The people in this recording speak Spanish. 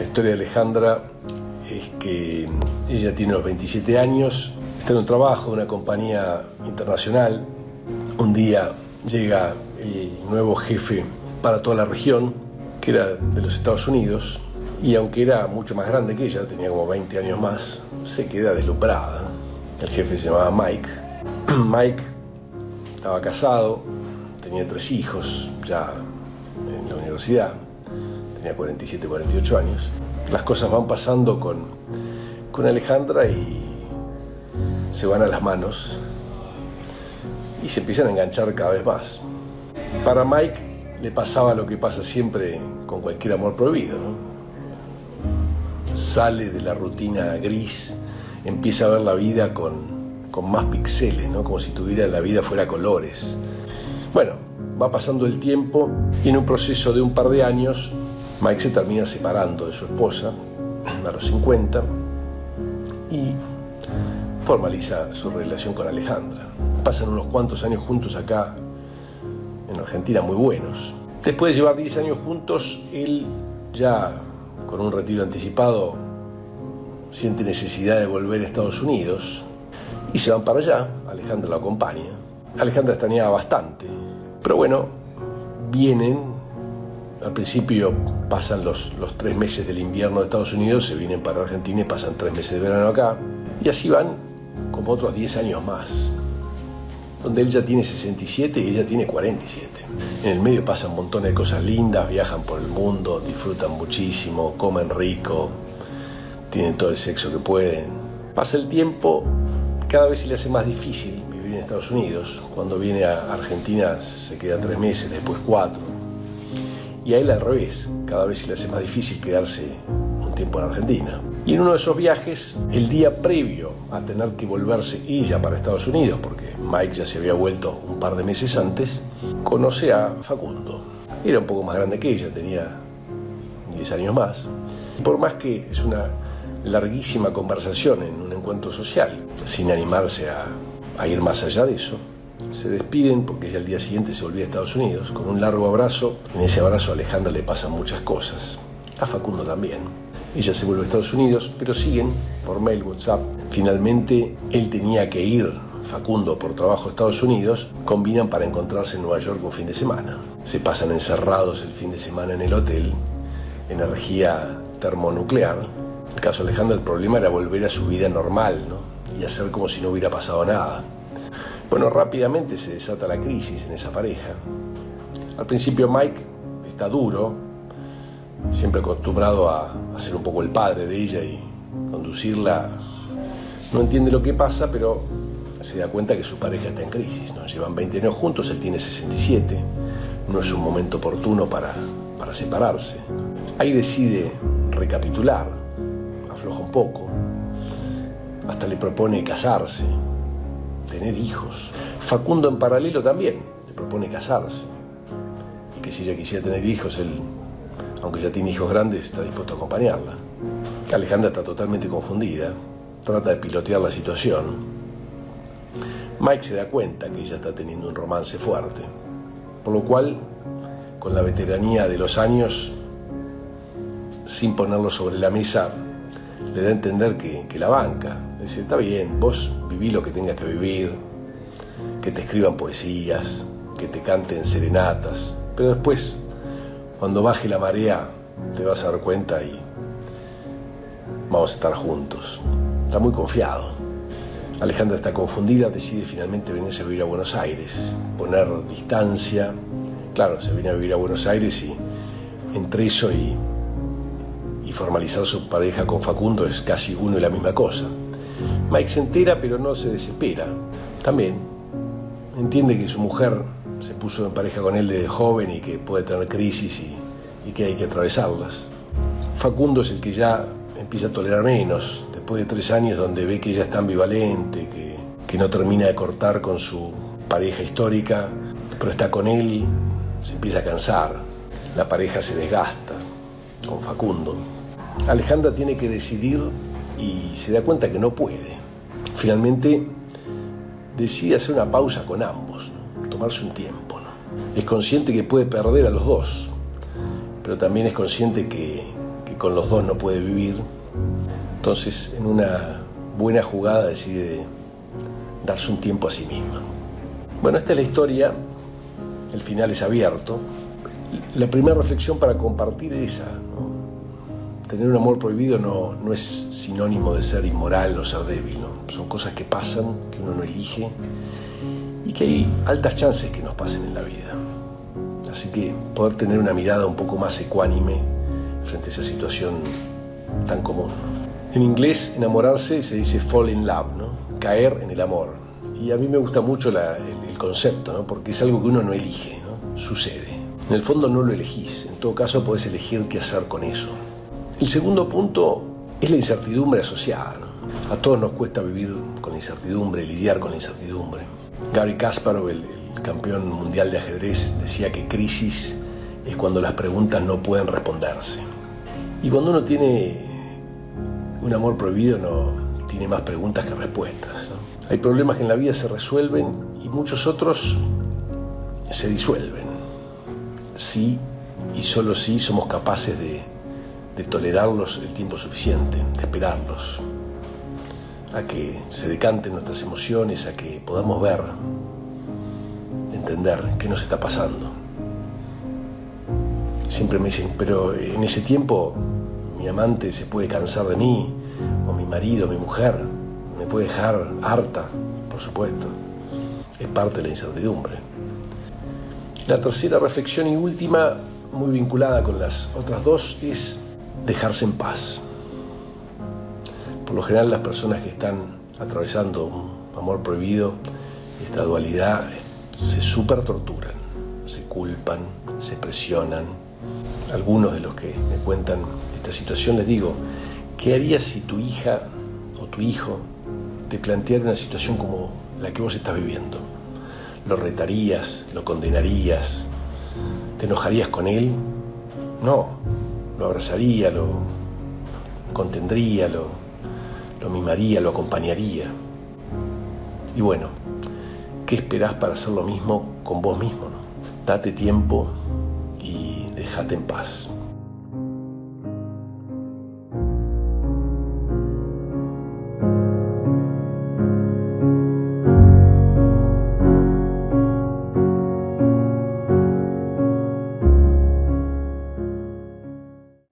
La historia de Alejandra es que ella tiene los 27 años, está en un trabajo de una compañía internacional. Un día llega el nuevo jefe para toda la región, que era de los Estados Unidos, y aunque era mucho más grande que ella, tenía como 20 años más, se queda deslumbrada. El jefe se llamaba Mike. Mike estaba casado, tenía tres hijos ya en la universidad, tenía 47, 48 años. Las cosas van pasando con, con Alejandra y se van a las manos y se empiezan a enganchar cada vez más. Para Mike le pasaba lo que pasa siempre con cualquier amor prohibido. Sale de la rutina gris, empieza a ver la vida con, con más píxeles, ¿no? como si tuviera la vida fuera colores. Bueno, va pasando el tiempo y en un proceso de un par de años, Mike se termina separando de su esposa a los 50 y formaliza su relación con Alejandra. Pasan unos cuantos años juntos acá en Argentina muy buenos. Después de llevar 10 años juntos, él ya con un retiro anticipado siente necesidad de volver a Estados Unidos y se van para allá. Alejandra lo acompaña. Alejandra extrañaba bastante, pero bueno, vienen. Al principio pasan los, los tres meses del invierno de Estados Unidos, se vienen para Argentina y pasan tres meses de verano acá. Y así van como otros 10 años más, donde él ya tiene 67 y ella tiene 47. En el medio pasan montón de cosas lindas, viajan por el mundo, disfrutan muchísimo, comen rico, tienen todo el sexo que pueden. Pasa el tiempo, cada vez se le hace más difícil en Estados Unidos. Cuando viene a Argentina se queda tres meses, después cuatro. Y a él al revés, cada vez se le hace más difícil quedarse un tiempo en Argentina. Y en uno de esos viajes, el día previo a tener que volverse ella para Estados Unidos, porque Mike ya se había vuelto un par de meses antes, conoce a Facundo. Era un poco más grande que ella, tenía 10 años más. Por más que es una larguísima conversación en un encuentro social, sin animarse a, a ir más allá de eso, se despiden porque ya el día siguiente se volvía a Estados Unidos con un largo abrazo. En ese abrazo a Alejandra le pasan muchas cosas, a Facundo también. Ella se vuelve a Estados Unidos, pero siguen por mail, WhatsApp. Finalmente él tenía que ir, Facundo, por trabajo a Estados Unidos, combinan para encontrarse en Nueva York un fin de semana. Se pasan encerrados el fin de semana en el hotel, energía termonuclear. En el caso de Alejandra el problema era volver a su vida normal, ¿no? Y hacer como si no hubiera pasado nada. Bueno, rápidamente se desata la crisis en esa pareja. Al principio Mike está duro, siempre acostumbrado a, ser un poco el padre de ella y conducirla. No entiende lo que pasa, pero se da cuenta que su pareja está en crisis. ¿no? Llevan 20 años juntos, él tiene 67. No es un momento oportuno para, para separarse. Ahí decide recapitular, afloja un poco, hasta le propone casarse, tener hijos. Facundo en paralelo también le propone casarse. Y que si ella quisiera tener hijos, él aunque ya tiene hijos grandes, está dispuesto a acompañarla. Alejandra está totalmente confundida, trata de pilotear la situación. Mike se da cuenta que ella está teniendo un romance fuerte, por lo cual, con la veteranía de los años, sin ponerlo sobre la mesa, le da a entender que, que la banca. Dice, está bien, vos viví lo que tengas que vivir, que te escriban poesías, que te canten serenatas, pero después cuando baje la marea te vas a dar cuenta y vamos a estar juntos. Está muy confiado. Alejandra está confundida, decide finalmente venirse a vivir a Buenos Aires, poner distancia. Claro, se viene a vivir a Buenos Aires y entre eso y, y formalizar su pareja con Facundo es casi uno y la misma cosa. Mike se entera pero no se desespera. También entiende que su mujer se puso en pareja con él desde joven y que puede tener crisis y, que hay que atravesarlas. Facundo es el que ya empieza a tolerar menos, después de tres años donde ve que ella es tan ambivalente, que, que no termina de cortar con su pareja histórica, pero está con él, se empieza a cansar, la pareja se desgasta con Facundo. Alejandra tiene que decidir y se da cuenta que no puede. Finalmente decide hacer una pausa con ambos tomarse un tiempo. Es consciente que puede perder a los dos, pero también es consciente que, que, con los dos no puede vivir. Entonces, en una buena jugada decide darse un tiempo a sí misma. Bueno, esta es la historia, el final es abierto. La primera reflexión para compartir es esa. Tener un amor prohibido no, no, es sinónimo de ser inmoral o ser débil. ¿no? Son cosas que pasan, que uno no elige y que hay altas chances que nos pasen en la vida. Así que poder tener una mirada un poco más ecuánime frente a esa situación tan común. En inglés, enamorarse se dice fall in love, ¿no? caer en el amor. Y a mí me gusta mucho el, el, concepto, ¿no? porque es algo que uno no elige, ¿no? sucede. En el fondo no lo elegís, en todo caso podés elegir qué hacer con eso. El segundo punto es la incertidumbre asociada. A todos nos cuesta vivir con la incertidumbre, lidiar con la incertidumbre. Gary Kasparov, el, campeón mundial de ajedrez, decía que crisis es cuando las preguntas no pueden responderse. Y cuando uno tiene un amor prohibido no tiene más preguntas que respuestas. Hay problemas que en la vida se resuelven y muchos otros se disuelven. Sí y solo sí somos capaces de, de tolerarlos el tiempo suficiente, de esperarlos, a que se decanten nuestras emociones, a que podamos ver, entender qué nos está pasando. Siempre me dicen, pero en ese tiempo mi amante se puede cansar de mí, o mi marido, mi mujer, me puede dejar harta, por supuesto. Es parte de la incertidumbre. La tercera reflexión y última, muy vinculada con las otras dos, es dejarse en paz. Por lo general las personas que están atravesando un amor prohibido, esta dualidad, se super torturan, se culpan, se presionan. Algunos de los que me cuentan esta situación les digo, ¿qué harías si tu hija o tu hijo te planteara una situación como la que vos estás viviendo? ¿Lo retarías? ¿Lo condenarías? ¿Te enojarías con él? No, lo abrazaría, lo contendría, lo, lo mimaría, lo acompañaría. Y bueno, ¿qué esperás para hacer lo mismo con vos mismo? Date tiempo y déjate en paz.